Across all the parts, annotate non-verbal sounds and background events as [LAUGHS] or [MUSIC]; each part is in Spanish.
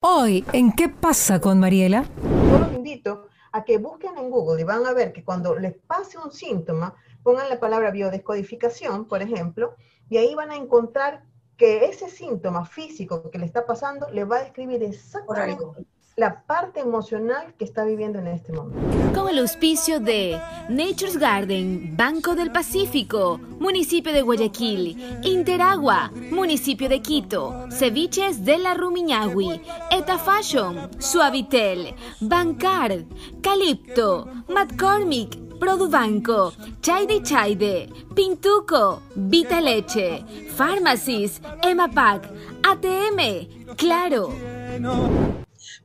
Hoy, ¿en qué pasa con Mariela? Yo los invito a que busquen en Google y van a ver que cuando les pase un síntoma, pongan la palabra biodescodificación, por ejemplo, y ahí van a encontrar que ese síntoma físico que le está pasando le va a describir exactamente la parte emocional que está viviendo en este momento. Con el auspicio de Nature's Garden, Banco del Pacífico, Municipio de Guayaquil, Interagua, Municipio de Quito, Ceviches de la Rumiñahui, Eta Fashion, Suavitel, Bancard, Calipto, McCormick, Produbanco, Chaide Chaide, Pintuco, Vita Leche, Pharmacies, Emapac, ATM, Claro.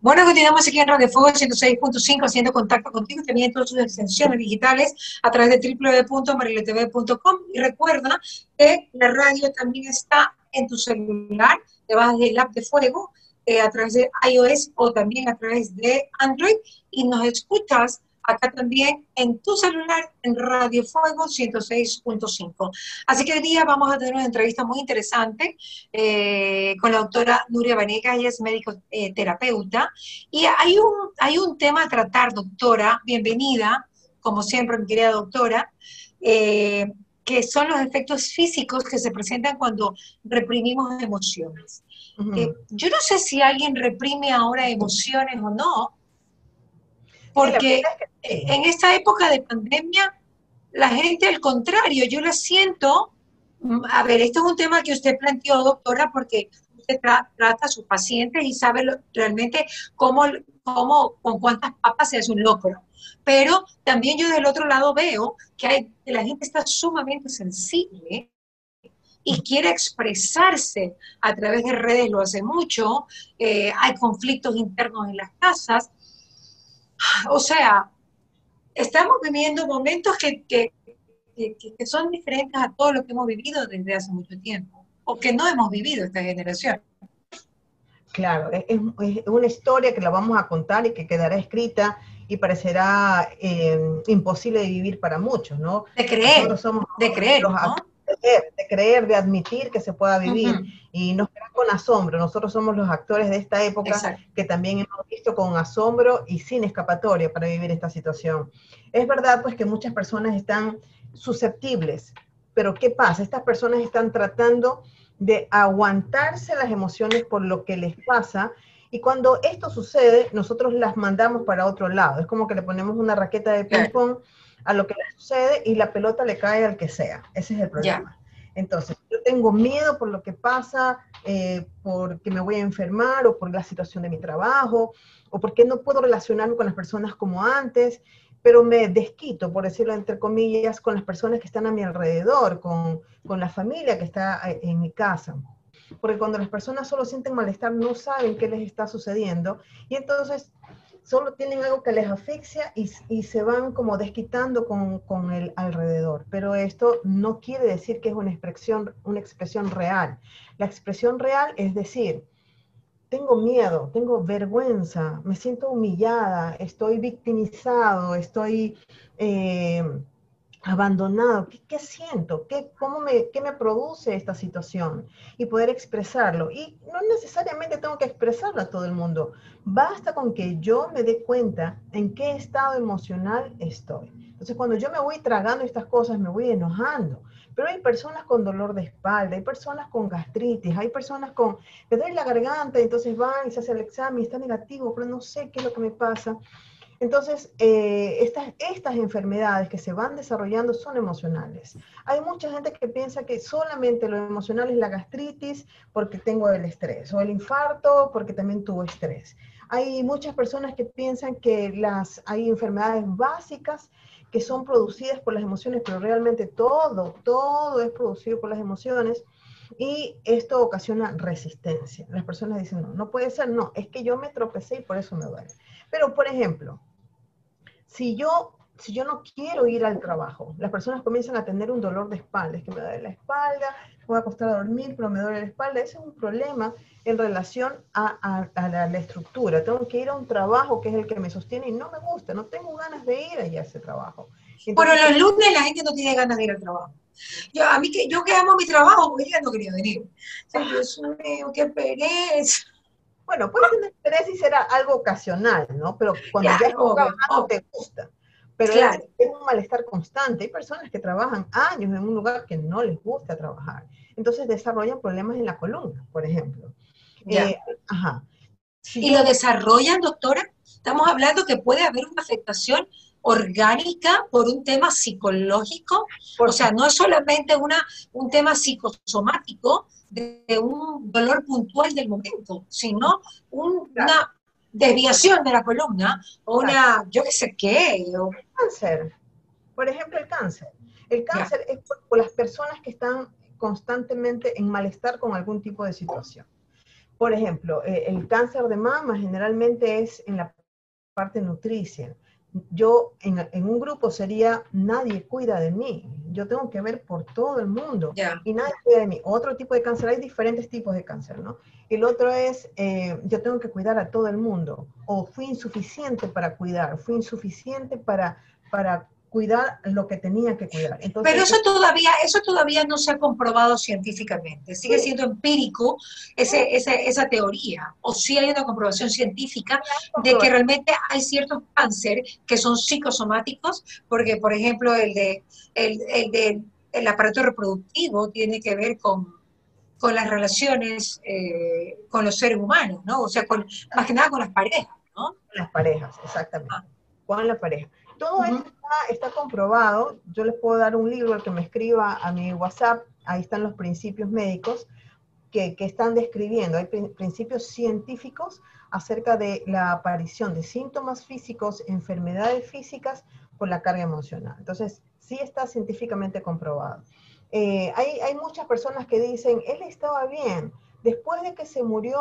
Bueno, continuamos aquí en Radio Fuego 106.5 haciendo contacto contigo también en todas sus extensiones digitales a través de www.mariletv.com y recuerda que la radio también está en tu celular, te vas del app de Fuego eh, a través de iOS o también a través de Android y nos escuchas acá también en tu celular en Radio Fuego 106.5. Así que hoy día vamos a tener una entrevista muy interesante eh, con la doctora Nuria Vanegas, ella es médico eh, terapeuta. Y hay un, hay un tema a tratar, doctora, bienvenida, como siempre, mi querida doctora. Eh, que son los efectos físicos que se presentan cuando reprimimos emociones. yo no sé si alguien reprime ahora emociones o no, porque en esta época de pandemia, la gente al contrario, yo la siento, mm, a ver, esto es un tema que usted planteó, doctora, porque usted trata a sus pacientes y sabe realmente cómo, cómo, con cuántas papas se hace un locro. Pero también yo del otro lado veo que, hay, la gente está sumamente sensible y quiere expresarse a través de redes, lo hace mucho, eh, hay conflictos internos en las casas, o sea, estamos viviendo momentos que, que, que, son diferentes a todo lo que hemos vivido desde hace mucho tiempo, o que no hemos vivido esta generación. Claro, es, una historia que la vamos a contar y que quedará escrita y parecerá eh, imposible de vivir para muchos, ¿no? De creer, somos de creer, ¿no? De creer, de admitir que se pueda vivir. Y nos queda con asombro. Nosotros somos los actores de esta época que también hemos visto con asombro y sin escapatoria para vivir esta situación. Es verdad, pues, que muchas personas están susceptibles, pero ¿qué pasa? Estas personas están tratando de aguantarse las emociones por lo que les pasa y cuando esto sucede, nosotros las mandamos para otro lado. Es como que le ponemos una raqueta de ping-pong a lo que le sucede y la pelota le cae al que sea. Ese es el problema. Entonces, yo tengo miedo por lo que pasa, eh, porque me voy a enfermar o por la situación de mi trabajo, o porque no puedo relacionarme con las personas como antes, pero me desquito, por decirlo entre comillas, con las personas que están a mi alrededor, con, con la familia que está eh, en mi casa. Porque cuando las personas solo sienten malestar, no saben qué les está sucediendo, y entonces solo tienen algo que les asfixia y, y se van como desquitando con, con, el alrededor. Pero esto no quiere decir que es una expresión, una expresión real. La expresión real es decir, tengo miedo, tengo vergüenza, me siento humillada, estoy victimizado, estoy... Eh, abandonado, ¿qué, siento? ¿Qué, cómo me, ¿Qué me produce esta situación? Y poder expresarlo. Y no necesariamente tengo que expresarlo a todo el mundo. Basta con que yo me dé cuenta en qué estado emocional estoy. Entonces, cuando yo me voy tragando estas cosas, me voy enojando. Pero hay personas con dolor de espalda, hay personas con gastritis, hay personas con, me duele la garganta, entonces van y se hace el examen y está negativo, pero no sé qué es lo que me pasa. Entonces, eh, estas, estas enfermedades que se van desarrollando son emocionales. Hay mucha gente que piensa que solamente lo emocional es la gastritis porque tengo el estrés, o el infarto porque también tuvo estrés. Hay muchas personas que piensan que las, hay enfermedades básicas que son producidas por las emociones, pero realmente todo, todo es producido por las emociones. Y esto ocasiona resistencia. Las personas dicen, no, no puede ser, no, es que yo me tropecé y por eso me duele. Pero, por ejemplo, si yo, si yo no quiero ir al trabajo, las personas comienzan a tener un dolor de espalda, es que me duele la espalda, me voy a acostar a dormir, pero me duele la espalda, ese es un problema en relación a, la, estructura. Tengo que ir a un trabajo que es el que me sostiene y no me gusta, no tengo ganas de ir allá a ese trabajo. Bueno, los lunes la gente no tiene ganas de ir al trabajo. Yo, a mí que, yo que amo mi trabajo, porque ella no quería venir. Dios mío, qué pereza. Bueno, puede tener interés y será algo ocasional, ¿no? Pero cuando ya estás trabajando te gusta. Pero es un malestar constante. Hay personas que trabajan años en un lugar que no les gusta trabajar. Entonces desarrollan problemas en la columna, por ejemplo. Eh, ajá. ¿Y lo desarrollan, doctora? Estamos hablando que puede haber una afectación orgánica por un tema psicológico, o sea, no es solamente una, un tema psicosomático de, un dolor puntual del momento, sino una desviación de la columna, o una, yo qué sé qué. Cáncer, por ejemplo, el cáncer. El cáncer es por las personas que están constantemente en malestar con algún tipo de situación. Por ejemplo, eh, el cáncer de mama generalmente es en la parte nutricia yo en, un grupo sería nadie cuida de mí. Yo tengo que ver por todo el mundo y nadie cuida de mí. Otro tipo de cáncer, hay diferentes tipos de cáncer, ¿no? El otro es eh, yo tengo que cuidar a todo el mundo o fui insuficiente para cuidar, fui insuficiente para, para cuidar lo que tenía que cuidar. Pero eso todavía, eso todavía no se ha comprobado científicamente. Sigue siendo empírico ese, esa teoría. O sí hay una comprobación científica de que realmente hay ciertos cánceres que son psicosomáticos, porque por ejemplo el de el, el de el aparato reproductivo tiene que ver con, con las relaciones eh, con los seres humanos, ¿no? O sea, con, más que nada con las parejas, ¿no? Las parejas, exactamente. Ah. Con la pareja. Todo esto está, comprobado. Yo les puedo dar un libro al que me escriba a mi WhatsApp. Ahí están los principios médicos que, están describiendo. Hay principios científicos acerca de la aparición de síntomas físicos, enfermedades físicas por la carga emocional. Entonces, sí está científicamente comprobado. Eh, hay, hay muchas personas que dicen, él estaba bien, después de que se murió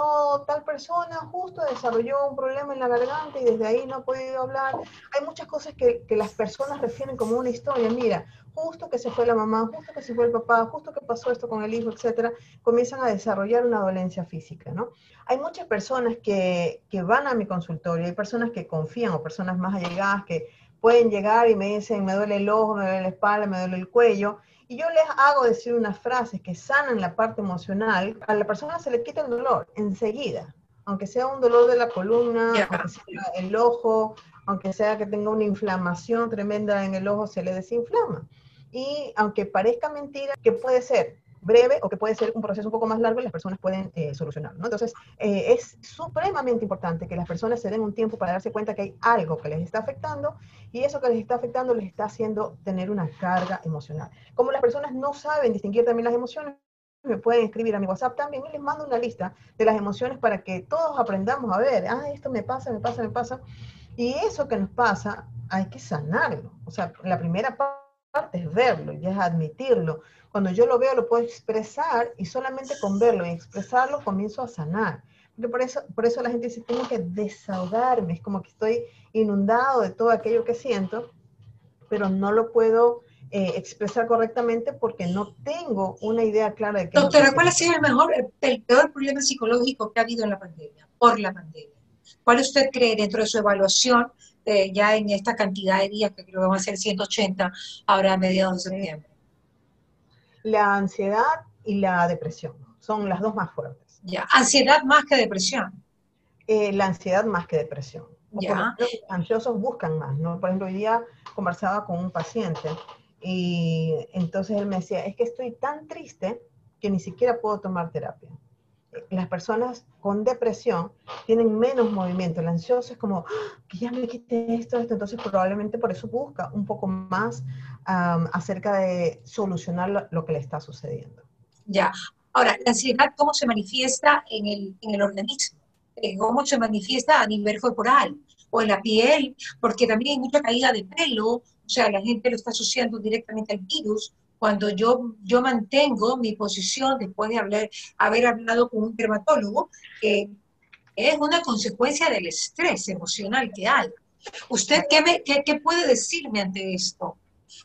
tal persona, justo desarrolló un problema en la garganta y desde ahí no ha podido hablar. Hay muchas cosas que, las personas refieren como una historia. Mira, justo que se fue la mamá, justo que se fue el papá, justo que pasó esto con el hijo, etcétera, comienzan a desarrollar una dolencia física, ¿no? Hay muchas personas que, que van a mi consultorio, hay personas que confían o personas más allegadas que pueden llegar y me dicen, me duele el ojo, me duele la espalda, me duele el cuello, y yo les hago decir unas frases que sanan la parte emocional, a la persona se le quita el dolor enseguida, aunque sea un dolor de la columna, aunque sea el ojo, aunque sea que tenga una inflamación tremenda en el ojo, se le desinflama. Y aunque parezca mentira, que puede ser breve o que puede ser un proceso un poco más largo y las personas pueden eh, solucionarlo. ¿no? Entonces, eh, es supremamente importante que las personas se den un tiempo para darse cuenta que hay algo que les está afectando y eso que les está afectando les está haciendo tener una carga emocional. Como las personas no saben distinguir también las emociones, me pueden escribir a mi WhatsApp también y les mando una lista de las emociones para que todos aprendamos a ver, ah, esto me pasa, me pasa, me pasa. Y eso que nos pasa hay que sanarlo. O sea, la primera parte es verlo y es admitirlo cuando yo lo veo, lo puedo expresar y solamente con verlo y expresarlo comienzo a sanar. Porque por eso, por eso la gente dice, tengo que desahogarme, es como que estoy inundado de todo aquello que siento, pero no lo puedo eh, expresar correctamente porque no tengo una idea clara de qué Doctora, ¿cuál ha sido el mejor, el peor problema psicológico que ha habido en la pandemia, por la pandemia? ¿Cuál usted cree dentro de su evaluación eh, ya en esta cantidad de días, que creo que van a ser 180 ahora a mediados de septiembre? la ansiedad y la depresión. Son las dos más fuertes. Ya, ansiedad más que depresión. Eh, la ansiedad más que depresión. Ya. los ansiosos buscan más, ¿no? Por ejemplo, hoy día conversaba con un paciente y entonces él me decía, es que estoy tan triste que ni siquiera puedo tomar terapia. Las personas con depresión tienen menos movimiento. El ansioso es como, ¡Ah! que ya me quite esto, esto. Entonces probablemente por eso busca un poco más acerca de solucionar lo, que le está sucediendo. Ya. Ahora, la ansiedad, ¿cómo se manifiesta en el, en el organismo? Eh, ¿Cómo se manifiesta a nivel corporal? O en la piel, porque también hay mucha caída de pelo, o sea, la gente lo está asociando directamente al virus. Cuando yo, yo mantengo mi posición después de haber, haber hablado con un dermatólogo, que es una consecuencia del estrés emocional que hay. ¿Usted qué, me, qué, qué puede decirme ante esto?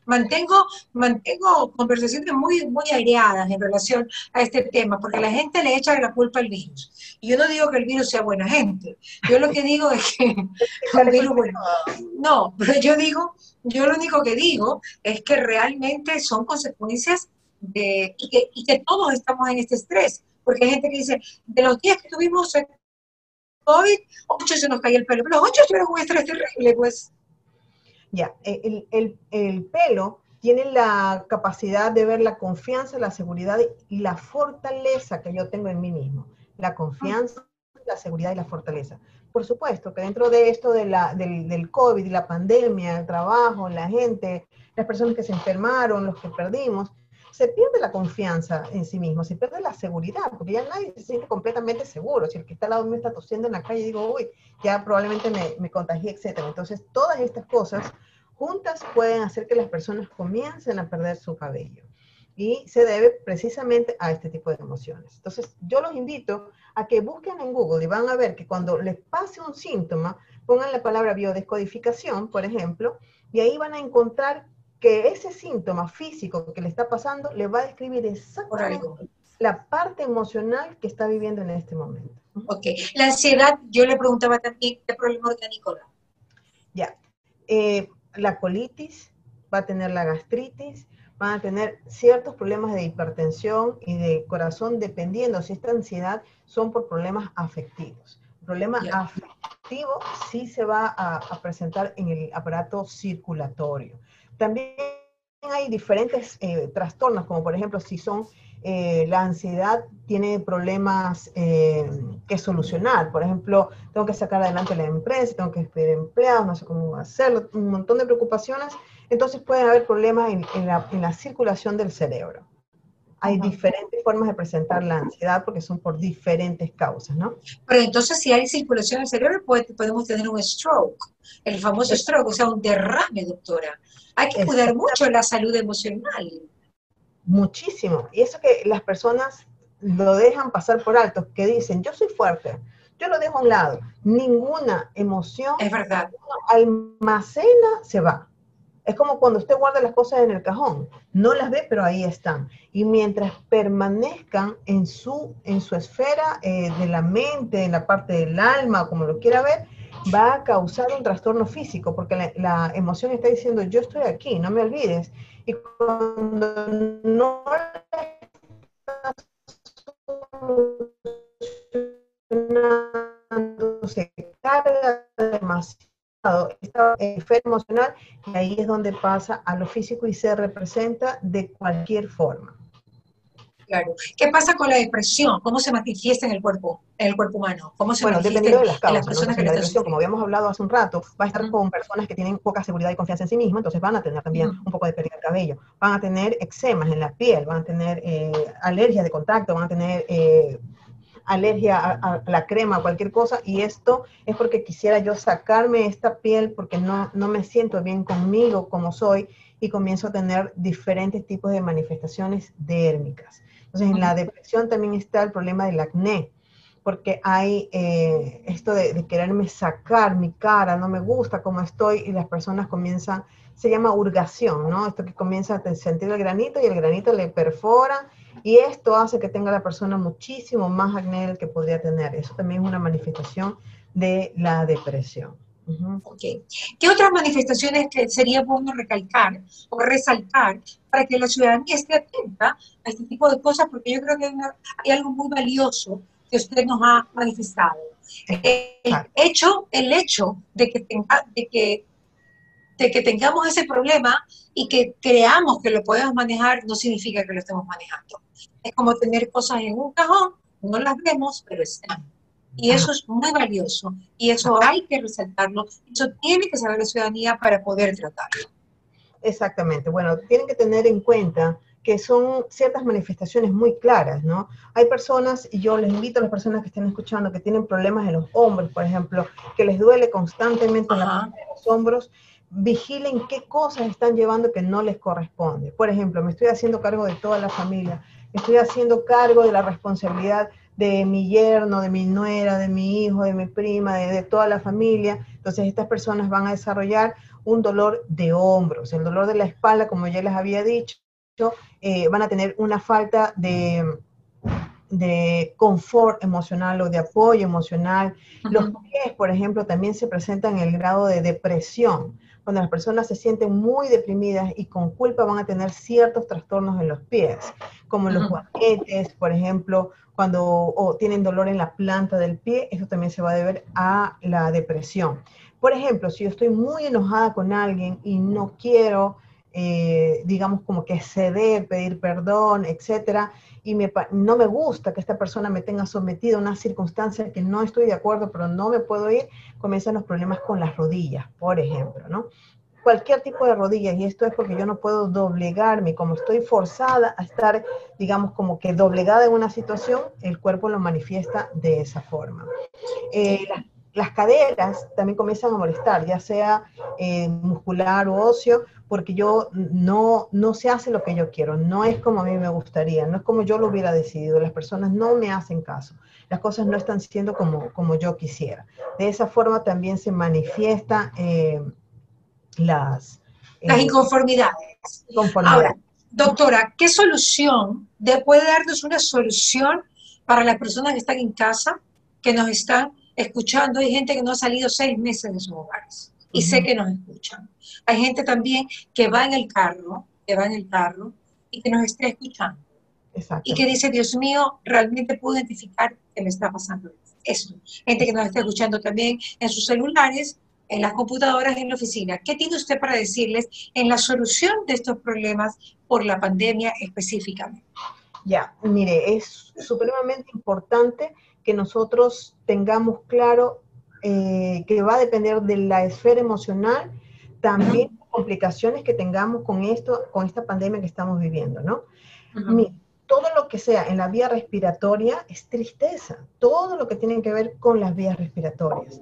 Mantengo, mantengo conversaciones muy, muy aireadas en relación a este tema, porque la gente le echa la culpa al virus. Y yo no digo que el virus sea buena gente. Yo lo que digo es que [LAUGHS] el virus, bueno, no, pero yo digo, yo lo único que digo es que realmente son consecuencias de, y que, y que todos estamos en este estrés. Porque hay gente que dice, de los días que tuvimos COVID, ocho se nos caía el pelo. Pero los ocho tuvieron un estrés terrible, pues. Ya, el, el, el pelo tiene la capacidad de ver la confianza, la seguridad y la fortaleza que yo tengo en mí mismo. La confianza, la seguridad y la fortaleza. Por supuesto que dentro de esto de la, del, del COVID, la pandemia, el trabajo, la gente, las personas que se enfermaron, los que perdimos, se pierde la confianza en sí mismo, se pierde la seguridad, porque ya nadie se siente completamente seguro. Si el que está al lado me está tosiendo en la calle, digo, uy, ya probablemente me, me contagié, etc. Entonces, todas estas cosas juntas pueden hacer que las personas comiencen a perder su cabello. Y se debe precisamente a este tipo de emociones. Entonces, yo los invito a que busquen en Google y van a ver que cuando les pase un síntoma, pongan la palabra biodescodificación, por ejemplo, y ahí van a encontrar que ese síntoma físico que le está pasando le va a describir exactamente la parte emocional que está viviendo en este momento. Ok, la ansiedad, yo le preguntaba también qué problema Nicolás. Ya, eh, la colitis, va a tener la gastritis, van a tener ciertos problemas de hipertensión y de corazón, dependiendo si esta ansiedad son por problemas afectivos. El problema afectivo sí se va a, a presentar en el aparato circulatorio. También hay diferentes eh, trastornos, como por ejemplo si son eh, la ansiedad tiene problemas eh, que solucionar. Por ejemplo, tengo que sacar adelante la empresa, tengo que despedir empleados, no sé cómo hacerlo, un montón de preocupaciones. Entonces pueden haber problemas en, la, en la, circulación del cerebro. Hay diferentes formas de presentar la ansiedad porque son por diferentes causas, ¿no? Pero entonces si hay circulación del cerebro, podemos tener un stroke, el famoso stroke, o sea, un derrame, doctora. Hay que cuidar mucho la salud emocional. Muchísimo. Y eso que las personas lo dejan pasar por alto, que dicen, yo soy fuerte, yo lo dejo a un lado. Ninguna emoción es verdad. almacena, se va. Es como cuando usted guarda las cosas en el cajón, no las ve, pero ahí están. Y mientras permanezcan en su, en su esfera eh, de la mente, en la parte del alma, como lo quiera ver, va a causar un trastorno físico, porque la, emoción está diciendo, yo estoy aquí, no me olvides. Y cuando no se carga demasiado esta esfera emocional, y ahí es donde pasa a lo físico y se representa de cualquier forma. Claro. ¿Qué pasa con la depresión? ¿Cómo se manifiesta en el cuerpo, en el cuerpo humano? ¿Cómo se bueno, dependiendo de las causas. personas que la depresión, como habíamos hablado hace un rato, va a estar con personas que tienen poca seguridad y confianza en sí mismas, entonces van a tener también un poco de pérdida de cabello, van a tener eczemas en la piel, van a tener eh, alergias de contacto, van a tener eh, alergia a, la crema, cualquier cosa, y esto es porque quisiera yo sacarme esta piel porque no, no me siento bien conmigo como soy y comienzo a tener diferentes tipos de manifestaciones dérmicas. Entonces, en la depresión también está el problema del acné, porque hay eh, esto de, quererme sacar mi cara, no me gusta cómo estoy, y las personas comienzan, se llama urgación, ¿no? Esto que comienza a sentir el granito y el granito le perfora, y esto hace que tenga la persona muchísimo más acné del que podría tener. Eso también es una manifestación de la depresión. ¿Qué otras manifestaciones que sería bueno recalcar o resaltar para que la ciudadanía esté atenta a este tipo de cosas? Porque yo creo que hay, algo muy valioso que usted nos ha manifestado. El hecho, el hecho de que, tenga, de, que, de que tengamos ese problema y que creamos que lo podemos manejar no significa que lo estemos manejando. Es como tener cosas en un cajón, no las vemos, pero están. Y eso es muy valioso. Y eso hay que resaltarlo. Eso tiene que saber la ciudadanía para poder tratarlo. Exactamente. Bueno, tienen que tener en cuenta que son ciertas manifestaciones muy claras, ¿no? Hay personas, y yo les invito a las personas que estén escuchando, que tienen problemas en los hombros, por ejemplo, que les duele constantemente en la parte de los hombros, vigilen qué cosas están llevando que no les corresponde. Por ejemplo, me estoy haciendo cargo de toda la familia, estoy haciendo cargo de la responsabilidad de mi yerno, de mi nuera, de mi hijo, de mi prima, de, toda la familia. Entonces estas personas van a desarrollar un dolor de hombros, el dolor de la espalda, como ya les había dicho, eh, van a tener una falta de, de confort emocional o de apoyo emocional. Los pies, por ejemplo, también se presentan en el grado de depresión cuando las personas se sienten muy deprimidas y con culpa van a tener ciertos trastornos en los pies, como los guanetes, por ejemplo, cuando tienen dolor en la planta del pie, eso también se va a deber a la depresión. Por ejemplo, si yo estoy muy enojada con alguien y no quiero, eh, digamos, como que ceder, pedir perdón, etcétera, y no me gusta que esta persona me tenga sometido a una circunstancia que no estoy de acuerdo, pero no me puedo ir, comienzan los problemas con las rodillas, por ejemplo, ¿no? Cualquier tipo de rodillas, y esto es porque yo no puedo doblegarme, como estoy forzada a estar, digamos, como que doblegada en una situación, el cuerpo lo manifiesta de esa forma. Eh, las caderas también comienzan a molestar, ya sea eh, muscular o óseo, porque yo no, no se hace lo que yo quiero, no es como a mí me gustaría, no es como yo lo hubiera decidido, las personas no me hacen caso, las cosas no están siendo como, como yo quisiera. De esa forma también se manifiesta eh, las... las inconformidades. Ahora, doctora, ¿qué solución de, puede darnos una solución para las personas que están en casa, que nos están escuchando. Hay gente que no ha salido seis meses de sus hogares y sé que nos escuchan. Hay gente también que va en el carro, que va en el carro y que nos está escuchando. Y que dice, Dios mío, realmente puedo identificar que me está pasando esto. Gente que nos está escuchando también en sus celulares, en las computadoras, en la oficina. ¿Qué tiene usted para decirles en la solución de estos problemas por la pandemia específicamente? Ya, mire, es supremamente importante que nosotros tengamos claro eh, que va a depender de la esfera emocional, también complicaciones que tengamos con esto, con esta pandemia que estamos viviendo, ¿no? todo lo que sea en la vía respiratoria es tristeza, todo lo que tiene que ver con las vías respiratorias.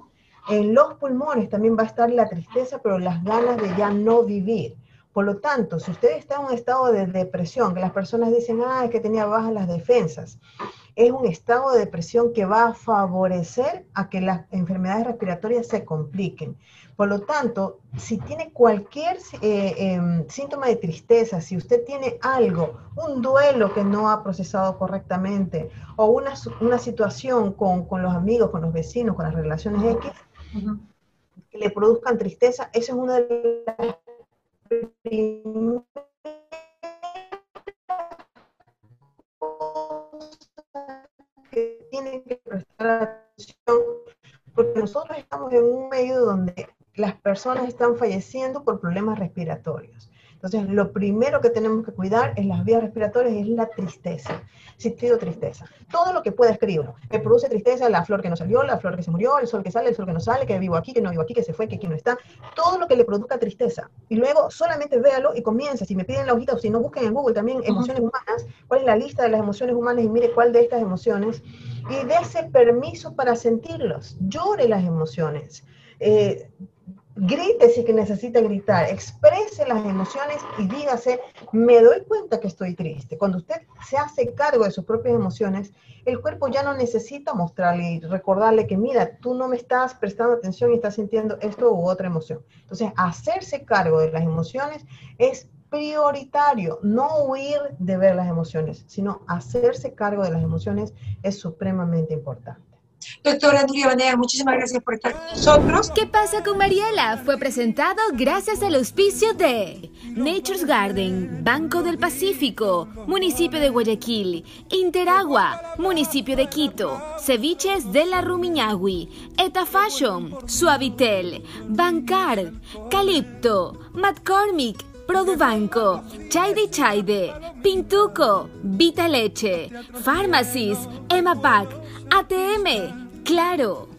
En los pulmones también va a estar la tristeza, pero las ganas de ya no vivir. Por lo tanto, si usted está en un estado de depresión, que las personas dicen, ah, es que tenía bajas las defensas, es un estado de depresión que va a favorecer a que las enfermedades respiratorias se compliquen. Por lo tanto, si tiene cualquier eh, em, síntoma de tristeza, si usted tiene algo, un duelo que no ha procesado correctamente, o una, una situación con, con, los amigos, con los vecinos, con las relaciones X, que le produzcan tristeza, esa es una de las que que prestar atención porque nosotros estamos en un medio donde las personas están falleciendo por problemas respiratorios. Entonces, lo primero que tenemos que cuidar en las vías respiratorias es la tristeza. Si tristeza. Todo lo que pueda escribirlo. Me produce tristeza la flor que no salió, la flor que se murió, el sol que sale, el sol que no sale, que vivo aquí, que no vivo aquí, que se fue, que aquí no está. Todo lo que le produzca tristeza. Y luego solamente véalo y comienza. Si me piden la hojita o si no, busquen en Google también emociones humanas, cuál es la lista de las emociones humanas y mire cuál de estas emociones. Y dése permiso para sentirlos. Llore las emociones. Eh, grite si que necesita gritar, exprese las emociones y dígase, me doy cuenta que estoy triste. Cuando usted se hace cargo de sus propias emociones, el cuerpo ya no necesita mostrarle y recordarle que, mira, tú no me estás prestando atención y estás sintiendo esto u otra emoción. Entonces, hacerse cargo de las emociones es prioritario, no huir de ver las emociones, sino hacerse cargo de las emociones es supremamente importante. Doctora Nuria Banea, muchísimas gracias por estar con nosotros. ¿Qué pasa con Mariela? Fue presentado gracias al auspicio de Nature's Garden, Banco del Pacífico, Municipio de Guayaquil, Interagua, Municipio de Quito, Ceviches de la Rumiñahui, Eta Fashion, Suavitel, Bancar, Calipto, McCormick, Produbanco, Chaide Chaide, Pintuco, Vita Leche, Pharmacies, Emapac, ATM, Claro.